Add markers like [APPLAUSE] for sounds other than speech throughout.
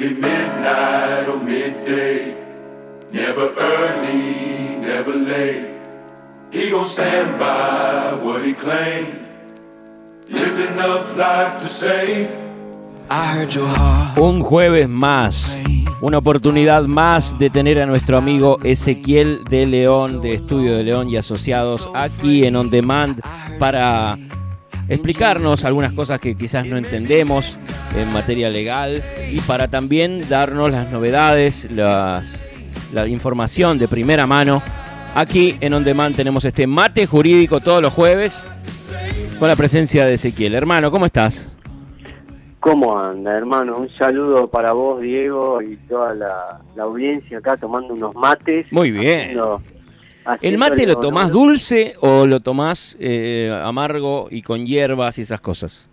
Maybe midnight or midday. Never early, never late. He gon' stand by what he claimed. Lived enough life to say. I heard your heart. Un jueves más, una oportunidad más de tener a nuestro amigo Ezequiel de León, de Estudio de León y Asociados, aquí en On Demand para explicarnos algunas cosas que quizás no entendemos en materia legal y para también darnos las novedades, las, la información de primera mano. Aquí en On Demand tenemos este mate jurídico todos los jueves con la presencia de Ezequiel. Hermano, ¿cómo estás? ¿Cómo anda, hermano? Un saludo para vos, Diego, y toda la, la audiencia acá tomando unos mates. Muy bien. haciendo- ¿El mate lo tomás dulce o lo tomás eh, amargo y con hierbas y esas cosas?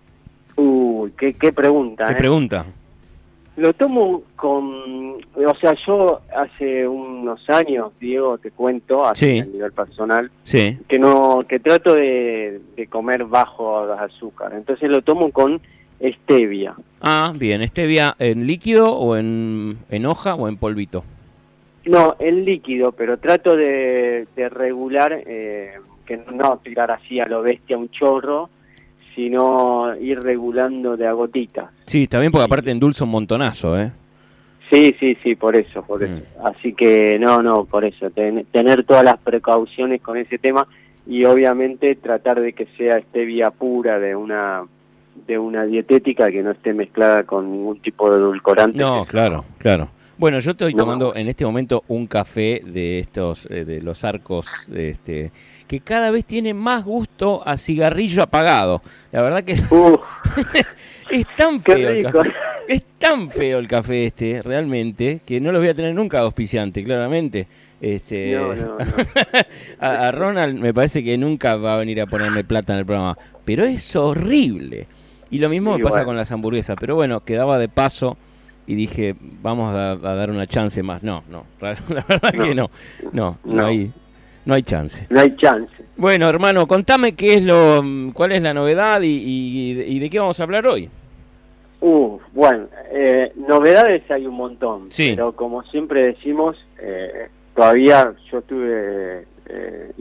Uy, qué, qué pregunta, Te ¿eh? pregunta. Lo tomo con... O sea, yo hace unos años, Diego, te cuento, así Sí. a nivel personal, Sí. que no que trato de, de comer bajo las azúcar. Entonces lo tomo con stevia. Ah, bien. ¿Stevia en líquido o en, en hoja o en polvito? No, en líquido, pero trato de, de regular, eh, que no tirar así a lo bestia un chorro, sino ir regulando de a gotitas. Sí, está bien porque aparte endulza un montonazo, ¿eh? Sí, sí, sí, por eso, por eso. Mm. Así que no, no, por eso, ten- tener todas las precauciones con ese tema y obviamente tratar de que sea stevia pura de una de una dietética que no esté mezclada con ningún tipo de edulcorante. No, claro, claro. Bueno, yo estoy tomando en este momento un café de estos, eh, de los arcos, este, que cada vez tiene más gusto a cigarrillo apagado. La verdad que Uf, [LAUGHS] es tan feo el café. Es tan feo el café este, realmente, que no lo voy a tener nunca auspiciante, claramente. Este, No, no, no. [LAUGHS] a, a Ronald me parece que nunca va a venir a ponerme plata en el programa, pero es horrible. Y lo mismo me pasa bueno. con las hamburguesas, pero bueno, quedaba de paso y dije, vamos a, a dar una chance más. No, no, [LAUGHS] la verdad No. que no, no, no, No. hay, no hay chance. no hay chance. Bueno, hermano, contame qué es lo, cuál es la novedad y, y- y de qué vamos a hablar hoy. Uf, bueno, eh, novedades hay un montón, Sí. pero como siempre decimos, eh, todavía yo estuve eh,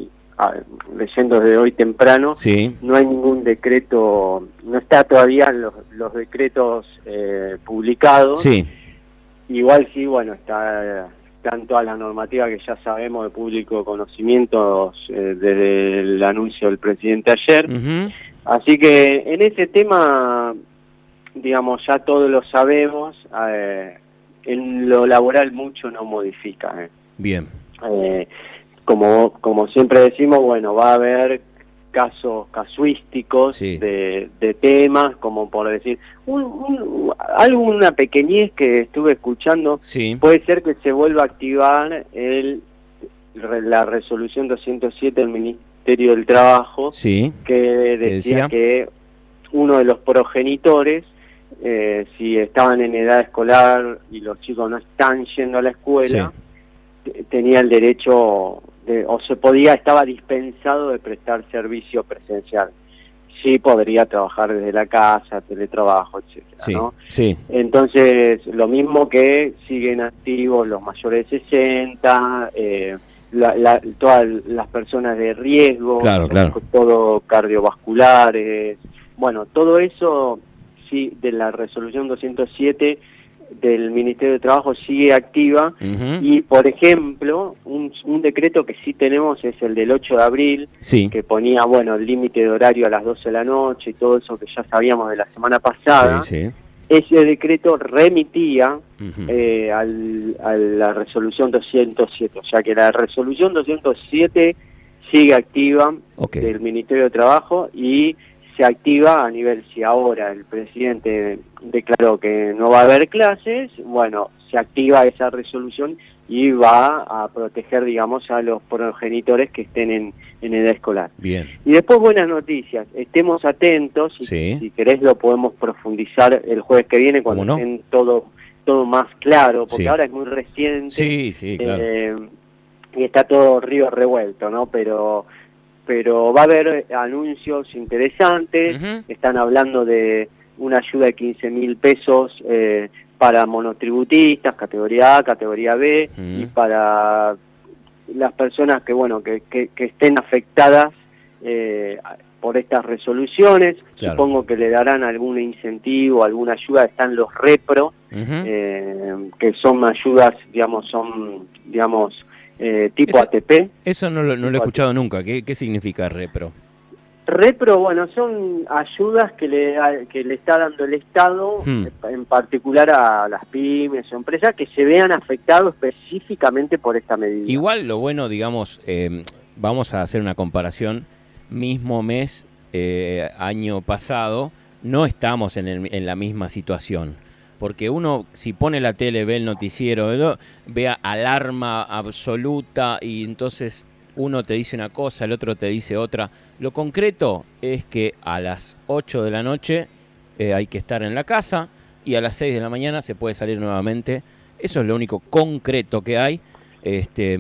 leyendo desde hoy temprano, Sí, no hay ningún decreto, no está todavía los, los decretos eh, publicados, sí, igual sí, bueno, está están todas las normativas que ya sabemos de público conocimiento eh, desde el anuncio del presidente ayer, Así que en ese tema, digamos, ya todos lo sabemos, eh, en lo laboral mucho no modifica. eh. bien, Eh, como, como siempre decimos, bueno, va a haber casos casuísticos Sí. de, de temas, como por decir, un, un- alguna pequeñez que estuve escuchando, sí, puede ser que se vuelva a activar el, la resolución 207 del Ministerio del Trabajo, sí, que decía, decía? que uno de los progenitores, eh, si estaban en edad escolar y los chicos no están yendo a la escuela, te- tenía el derecho, de, o se podía, estaba dispensado de prestar servicio presencial. Sí podría trabajar desde la casa, teletrabajo, etcétera, sí, ¿no? sí, Entonces, lo mismo que siguen activos los mayores de 60, eh, la- la- todas las personas de riesgo, Claro, claro. todo cardiovasculares, bueno, todo eso sí de la resolución 207 del Ministerio de Trabajo sigue activa y, por ejemplo, un, un decreto que sí tenemos es el del 8 de abril, sí, que ponía, bueno, el límite de horario a las 12 de la noche y todo eso que ya sabíamos de la semana pasada. sí, sí, Ese decreto remitía eh, al- a la resolución 207, o sea que la resolución 207 sigue activa del Ministerio de Trabajo y se activa a nivel, si ahora el presidente declaró que no va a haber clases, bueno, se activa esa resolución y va a proteger, digamos, a los progenitores que estén en, en edad escolar. bien, Y después buenas noticias, estemos atentos, y Sí. si querés lo podemos profundizar el jueves que viene cuando estén todo todo más claro, porque Sí. ahora es muy reciente sí, sí, claro, eh, y está todo río revuelto, ¿no? Pero pero va a haber anuncios interesantes, están hablando de una ayuda de 15 mil pesos eh, para monotributistas, categoría A, categoría B, y para las personas que, bueno, que, que, que estén afectadas eh, por estas resoluciones. Claro. Supongo que le darán algún incentivo, alguna ayuda. Están los repro, eh, que son ayudas, digamos, son, digamos, eh, tipo Eso- ATP. Eso no lo, no lo he escuchado nunca. ¿Qué, qué significa repro? Repro, bueno, son ayudas que le, que le está dando el Estado, Hmm. en particular a las pymes o empresas que se vean afectados específicamente por esta medida. Igual lo bueno, digamos, eh, vamos a hacer una comparación, mismo mes, eh, año pasado, no estamos en, el- en la misma situación. Porque uno, si pone la tele, ve el noticiero, ¿no? ve alarma absoluta y entonces uno te dice una cosa, el otro te dice otra. Lo concreto es que a las 8 de la noche eh, hay que estar en la casa y a las 6 de la mañana se puede salir nuevamente. Eso es lo único concreto que hay. Este,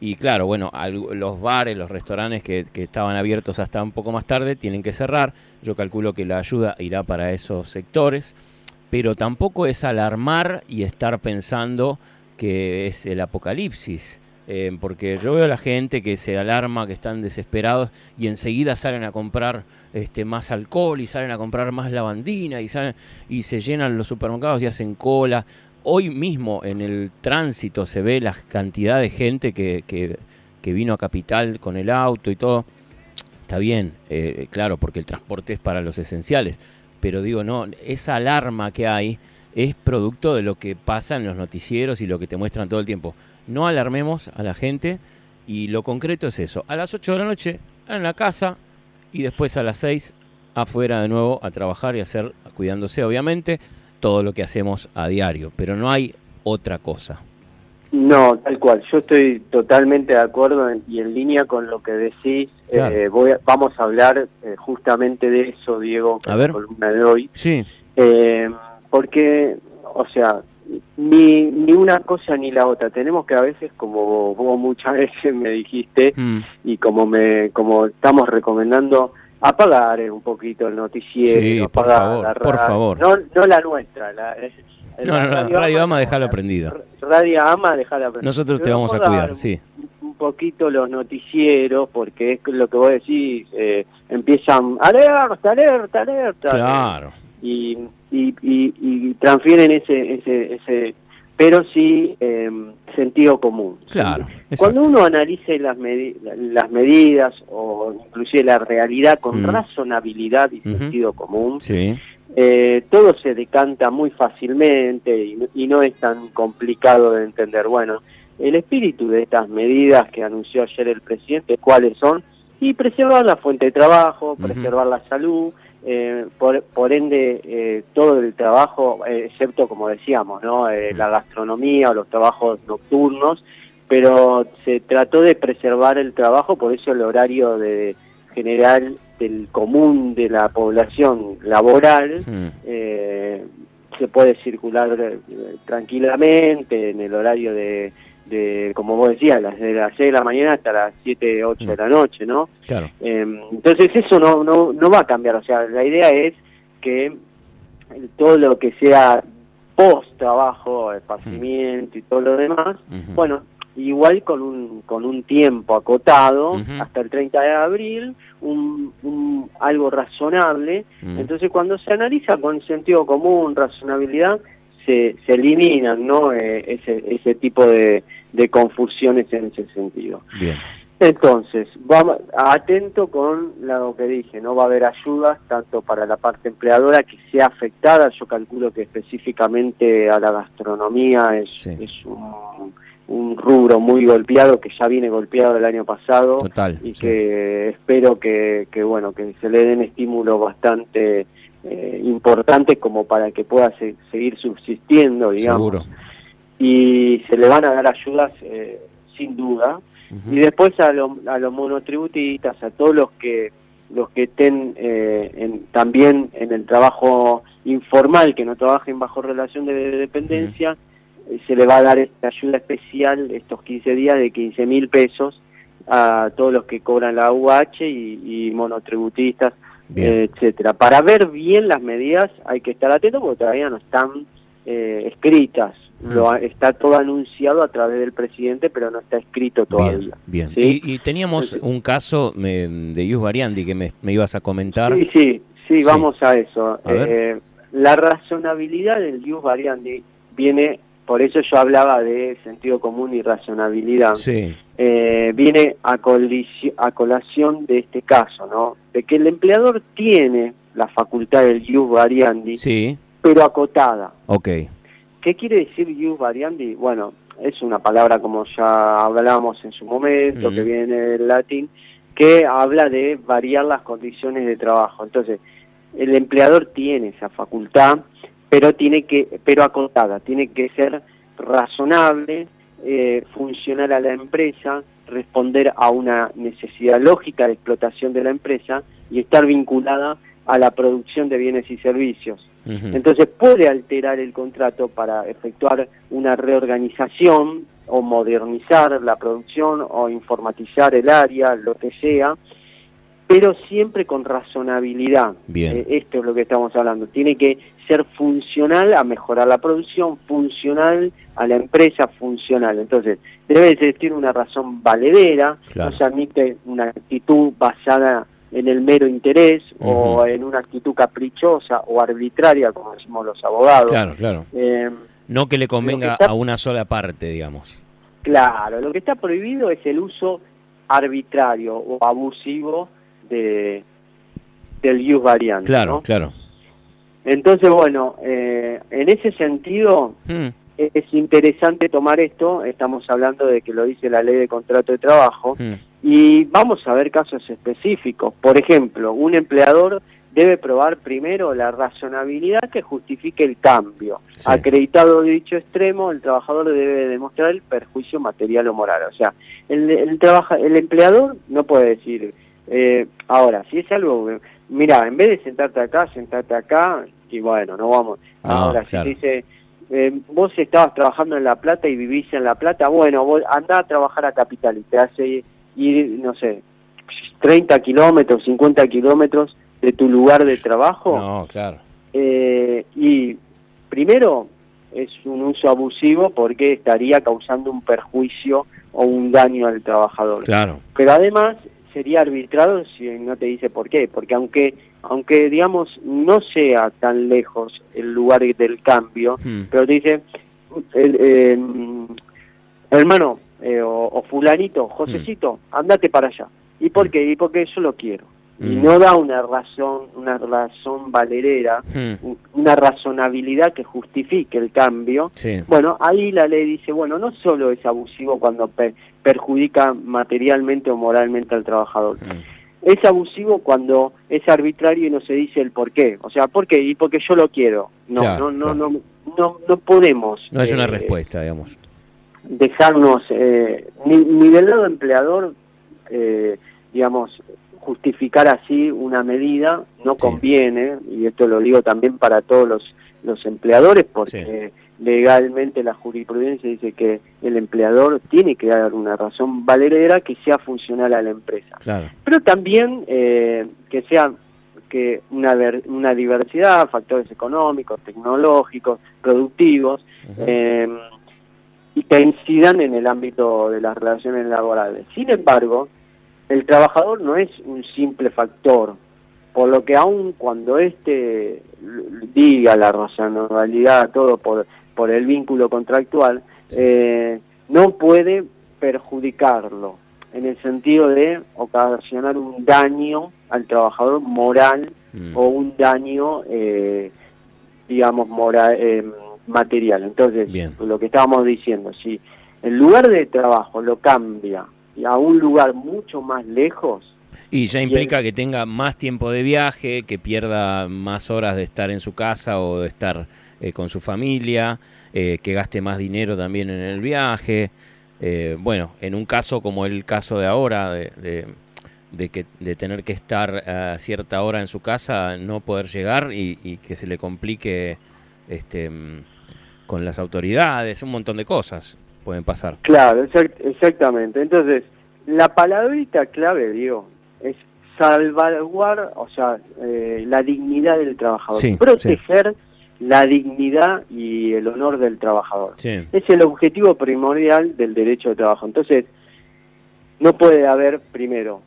y claro, bueno, los bares, los restaurantes que estaban abiertos hasta un poco más tarde tienen que cerrar. Yo calculo que la ayuda irá para esos sectores. Pero tampoco es alarmar y estar pensando que es el apocalipsis. Eh, porque yo veo a la gente que se alarma, que están desesperados y enseguida salen a comprar este, más alcohol y salen a comprar más lavandina y, se llenan los supermercados y hacen cola. Hoy mismo en el tránsito se ve la cantidad de gente que vino a Capital con el auto y todo. Está bien, eh, claro, porque el transporte es para los esenciales. Pero digo, no, esa alarma que hay es producto de lo que pasa en los noticieros y lo que te muestran todo el tiempo. No alarmemos a la gente y lo concreto es eso. A las 8 de la noche en la casa y después a las 6 afuera de nuevo a trabajar y hacer, cuidándose obviamente, todo lo que hacemos a diario. Pero no hay otra cosa. No, tal cual. Yo estoy totalmente de acuerdo en- y en línea con lo que decís. Claro. Eh, voy a- vamos a hablar eh, justamente de eso, Diego, A en ver. la columna de hoy. Sí, Eh, porque, o sea, ni, ni una cosa ni la otra. Tenemos que a veces, como vos muchas [LAUGHS] veces me dijiste, mm, y como me como estamos recomendando, apagar un poquito el noticiero. Sí, por apagar favor, la por favor. No, no la nuestra. La, No, no, no, Radio Ama, dejalo prendido. Radio Ama, dejala prendida. nosotros te vamos a cuidar, un- sí. un poquito los noticieros, porque es lo que vos decís, eh, empiezan alerta, alerta, alerta. Claro. Y, y, y, y transfieren ese, ese, ese, pero sí eh, sentido común. Claro, Cuando uno analice las, medi- las medidas o inclusive la realidad con Mm. razonabilidad y sentido común, Sí, eh, todo se decanta muy fácilmente y, no- y no es tan complicado de entender. Bueno, el espíritu de estas medidas que anunció ayer el presidente, ¿cuáles son? Y preservar la fuente de trabajo, preservar la salud, eh, por, por ende eh, todo el trabajo, eh, excepto como decíamos, ¿no? Eh, la gastronomía o los trabajos nocturnos, pero se trató de preservar el trabajo, por eso el horario de general del común de la población laboral mm, eh, se puede circular eh, tranquilamente en el horario de, de, como vos decías, las de las 6 de la mañana hasta las 7, 8 de la noche, ¿no? claro. Eh, entonces eso no, no, no va a cambiar, o sea, la idea es que todo lo que sea post trabajo, esparcimiento y todo lo demás, bueno, igual con un, con un tiempo acotado, hasta el 30 de abril, un, un- algo razonable. Entonces, cuando se analiza con sentido común, razonabilidad, se, se eliminan ¿no? Eh, ese, ese tipo de, de confusiones en ese sentido. Bien. Entonces, vamos atento con lo que dije, no va a haber ayudas tanto para la parte empleadora que sea afectada, yo calculo que específicamente a la gastronomía es, Sí. es un, un rubro muy golpeado que ya viene golpeado el año pasado Total. y sí. que espero que, que bueno que se le den estímulos bastante eh, importantes como para que pueda se- seguir subsistiendo digamos Seguro. y se le van a dar ayudas eh, sin duda y después a, lo- a los monotributistas, a todos los que los que estén eh, en- también en el trabajo informal, que no trabajen bajo relación de dependencia, se le va a dar esta ayuda especial, estos 15 días de 15 mil pesos a todos los que cobran la UH y, y monotributistas, Bien. eh, etcétera. Para ver bien las medidas hay que estar atentos porque todavía no están eh, escritas. Mm. Lo, está todo anunciado a través del presidente, pero no está escrito todavía. Bien, bien. ¿sí? Y, y teníamos un caso me- de Yus Variandi que me, me ibas a comentar. Sí, sí, sí, vamos a eso. A. Eh, la razonabilidad del Dios variandi viene, por eso yo hablaba de sentido común y razonabilidad, Sí, eh, viene a, a colación de este caso, ¿no? De que el empleador tiene la facultad del Dios variandi, sí, pero acotada. ok. ¿Qué quiere decir ius variandi? Bueno, es una palabra como ya hablábamos en su momento, que viene del latín, que habla de variar las condiciones de trabajo. Entonces, el empleador tiene esa facultad, pero tiene que, pero acotada, tiene que ser razonable, eh, funcionar a la empresa, responder a una necesidad lógica de explotación de la empresa y estar vinculada a la producción de bienes y servicios. Entonces puede alterar el contrato para efectuar una reorganización o modernizar la producción o informatizar el área, lo que sea, pero siempre con razonabilidad. Bien. Eh, esto es lo que estamos hablando. Tiene que ser funcional a mejorar la producción, funcional a la empresa, funcional. Entonces, debe existir una razón valedera, Claro. no se admite una actitud basada en el mero interés o en una actitud caprichosa o arbitraria, como decimos los abogados. Claro, claro. Eh, No que le convenga Lo que está- a una sola parte, digamos. claro, lo que está prohibido es el uso arbitrario o abusivo de del use variante. Claro, ¿no? claro. Entonces, bueno, eh, en ese sentido Mm, es interesante tomar esto, estamos hablando de que lo dice la ley de contrato de trabajo, mm. y vamos a ver casos específicos. Por ejemplo, un empleador debe probar primero la razonabilidad que justifique el cambio. Sí. Acreditado dicho extremo, el trabajador debe demostrar el perjuicio material o moral. O sea, el, el, trabaja, el empleador no puede decir, eh, ahora, si es algo, mira, en vez de sentarte acá, sentarte acá, y bueno, no vamos. No, ahora, claro. si dice, eh, vos estabas trabajando en La Plata y vivís en La Plata, bueno, vos andá a trabajar a Capital y te hace ir, no sé, 30 kilómetros, 50 kilómetros de tu lugar de trabajo. No, claro. Eh, y primero es un uso abusivo porque estaría causando un perjuicio o un daño al trabajador. Claro. Pero además sería arbitrado si no te dice por qué, porque aunque aunque digamos no sea tan lejos el lugar del cambio, Mm. pero te dice el, eh, hermano eh, o, o fulanito, Josecito, andate para allá. ¿Y por Mm. qué? Y porque yo lo quiero. Y no da una razón, una razón valerera, una razonabilidad que justifique el cambio. Sí. Bueno, ahí la ley dice, bueno, no solo es abusivo cuando perjudica materialmente o moralmente al trabajador, Mm. es abusivo cuando es arbitrario y no se dice el por qué. O sea, ¿por qué? Y porque yo lo quiero. No, Claro, no, no, claro. no, no, no podemos. No es una eh, respuesta, digamos. Dejarnos, eh, ni, ni del lado empleador, eh, digamos, justificar así una medida no Sí. conviene, y esto lo digo también para todos los, los empleadores, porque legalmente la jurisprudencia dice que el empleador tiene que dar una razón valedera que sea funcional a la empresa Claro. pero también eh, que sea que una, ver- una diversidad, factores económicos, tecnológicos, productivos, eh, y que incidan en el ámbito de las relaciones laborales. Sin embargo, el trabajador no es un simple factor, por lo que aun cuando éste diga la razonabilidad, todo por, por el vínculo contractual, eh, no puede perjudicarlo en el sentido de ocasionar un daño al trabajador moral Mm. o un daño, eh, digamos, mora- eh, material. Entonces, Bien. lo que estábamos diciendo, si el lugar de trabajo lo cambia a un lugar mucho más lejos, Y ya implica que tenga más tiempo de viaje, que pierda más horas de estar en su casa o de estar eh, con su familia, eh, que gaste más dinero también en el viaje. Eh, bueno, en un caso como el caso de ahora, de, de- de que, de tener que estar a cierta hora en su casa, no poder llegar y, y que se le complique este, mm, con las autoridades, un montón de cosas pueden pasar. Claro, exact- exactamente. Entonces, la palabrita clave, digo, es salvaguardar, o sea, eh, la dignidad del trabajador, Sí, proteger la dignidad y el honor del trabajador. Es el objetivo primordial del derecho de trabajo. Entonces, no puede haber, primero,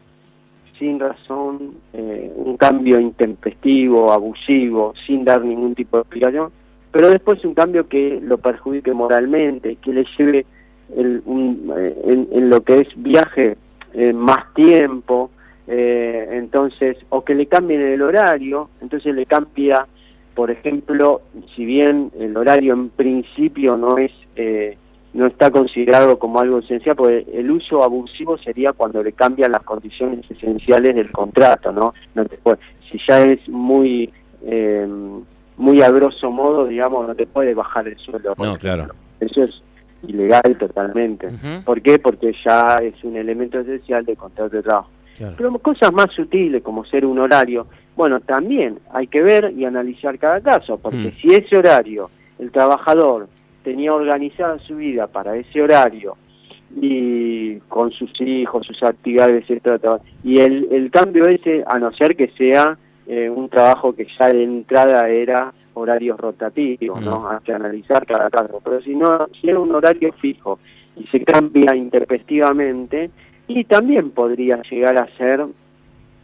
sin razón, eh, un cambio intempestivo, abusivo, sin dar ningún tipo de explicación, pero después un cambio que lo perjudique moralmente, que le lleve el, eh, en, lo que es viaje eh, más tiempo, entonces, o que le cambien el horario, entonces le cambia, por ejemplo, si bien el horario en principio no es no está considerado como algo esencial, porque el uso abusivo sería cuando le cambian las condiciones esenciales del contrato, ¿no? no te si ya es muy eh, muy a grosso modo, digamos, no te puede bajar el sueldo. No, claro. Eso es ilegal totalmente. ¿Por qué? Porque ya es un elemento esencial del contrato de trabajo. Pero cosas más sutiles como ser un horario, bueno, también hay que ver y analizar cada caso, porque mm. si ese horario el trabajador tenía organizada su vida para ese horario y con sus hijos, sus actividades, etcétera, y el, el cambio ese, a no ser que sea eh, un trabajo que ya de entrada era horarios rotativos, ¿no? Mm. Hay que analizar cada caso, pero si no, si era un horario fijo y se cambia intempestivamente, y también podría llegar a ser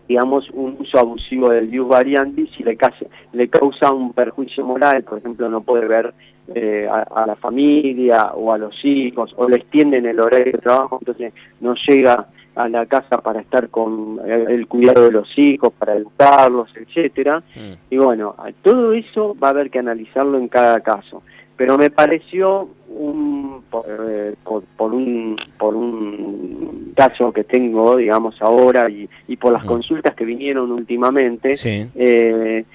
digamos, un uso abusivo del Dios variandi si le, causa, le causa un perjuicio moral, por ejemplo, no puede ver eh, a, la familia o a los hijos, o le extienden el horario de trabajo, entonces no llega a la casa para estar con el, cuidado de los hijos, para educarlos, etcétera. Mm. Y bueno, todo eso va a haber que analizarlo en cada caso. Pero me pareció un, por, eh, un por un caso que tengo digamos ahora y, y por las consultas que vinieron últimamente eh,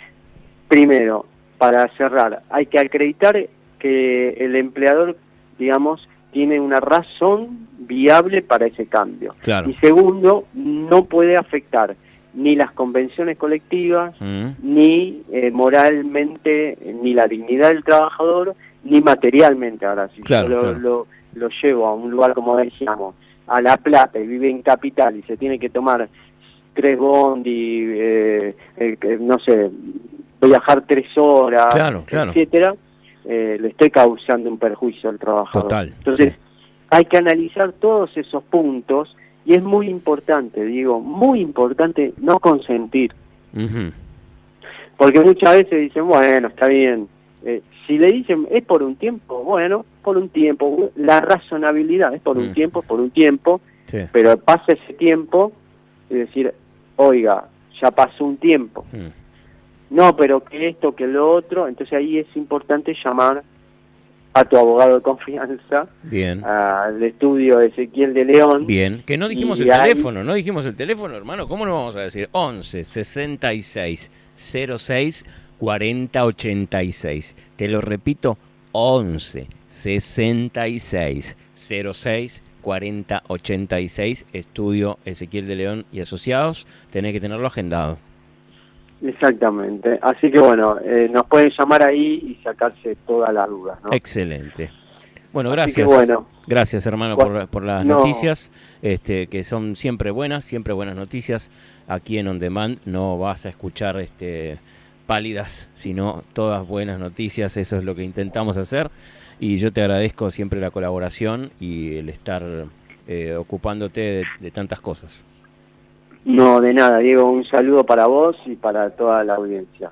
primero para cerrar hay que acreditar que el empleador digamos tiene una razón viable para ese cambio. Y segundo no puede afectar ni las convenciones colectivas, mm. ni eh, moralmente, ni la dignidad del trabajador, ni materialmente ahora si yo lo, lo, llevo a un lugar como decíamos a La Plata y vive en Capital y se tiene que tomar tres bondi eh, eh, no sé viajar tres horas etcétera eh, le estoy causando un perjuicio al trabajador. Entonces hay que analizar todos esos puntos y es muy importante digo muy importante no consentir. Porque muchas veces dicen bueno está bien eh, si le dicen es por un tiempo, bueno, por un tiempo, la razonabilidad es por un mm. tiempo, por un tiempo, pero pasa ese tiempo y decir, oiga, ya pasó un tiempo. Mm. No, pero que esto, que lo otro, entonces ahí es importante llamar a tu abogado de confianza, Bien. al estudio de Ezequiel de León. Bien, que no dijimos el teléfono, no dijimos el teléfono, hermano, ¿cómo no vamos a decir? 11 66 06 4086. Te lo repito, 11 66 06 4086, estudio Ezequiel de León y Asociados. Tenés que tenerlo agendado. Exactamente. Así que bueno, eh, nos pueden llamar ahí y sacarse todas las dudas. Excelente. Bueno, gracias. Bueno, gracias hermano por, las noticias, este, que son siempre buenas, siempre buenas noticias. Aquí en On Demand no vas a escuchar este pálidas, sino todas buenas noticias. Eso es lo que intentamos hacer. Y yo te agradezco siempre la colaboración y el estar eh, ocupándote de, tantas cosas. No, de nada, Diego. Un saludo para vos y para toda la audiencia.